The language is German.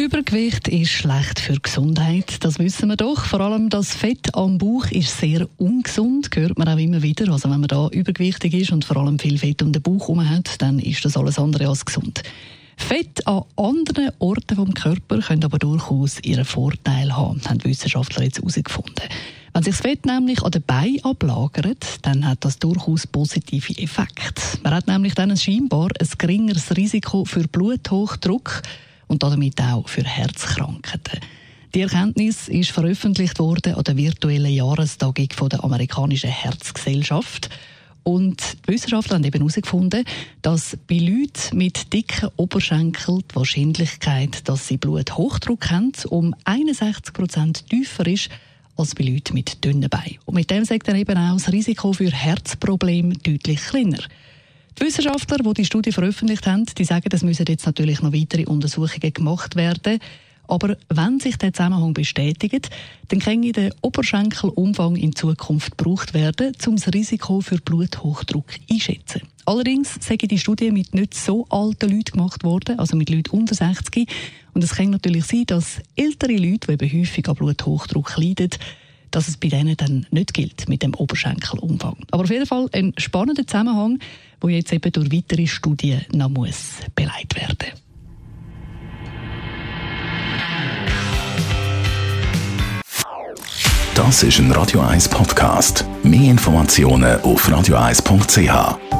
Übergewicht ist schlecht für die Gesundheit, das wissen wir doch. Vor allem das Fett am Bauch ist sehr ungesund, hört man auch immer wieder. Also wenn man da übergewichtig ist und vor allem viel Fett um den Bauch herum hat, dann ist das alles andere als gesund. Fett an anderen Orten vom Körper können aber durchaus ihren Vorteil haben, haben Wissenschaftler jetzt herausgefunden. Wenn sich das Fett nämlich an den Beinen ablagert, dann hat das durchaus positive Effekte. Man hat nämlich dann scheinbar ein geringeres Risiko für Bluthochdruck, und damit auch für Herzkrankheiten. Die Erkenntnis ist veröffentlicht worden an der virtuellen Jahrestagung der amerikanischen Herzgesellschaft. Und die Wissenschaftler haben eben herausgefunden, dass bei Leuten mit dicken Oberschenkeln die Wahrscheinlichkeit, dass sie Bluthochdruck haben, um 61 Prozent tiefer ist als bei Leuten mit dünnen Beinen. Und mit dem sagt er eben auch das Risiko für Herzprobleme deutlich kleiner. Die Wissenschaftler, die die Studie veröffentlicht haben, die sagen, es müssen jetzt natürlich noch weitere Untersuchungen gemacht werden. Aber wenn sich der Zusammenhang bestätigt, dann kann der Oberschenkelumfang in Zukunft gebraucht werden, um das Risiko für Bluthochdruck einschätzen. Allerdings sage die Studie mit nicht so alten Leuten gemacht worden, also mit Leuten unter 60. Und es kann natürlich sein, dass ältere Leute, die eben häufig an Bluthochdruck leiden, dass es bei denen dann nicht gilt mit dem Oberschenkelumfang. Aber auf jeden Fall ein spannender Zusammenhang, wo jetzt eben durch weitere Studien noch muss beleidigt werden. Das ist ein Radio 1 Podcast. Mehr Informationen auf radio1.ch.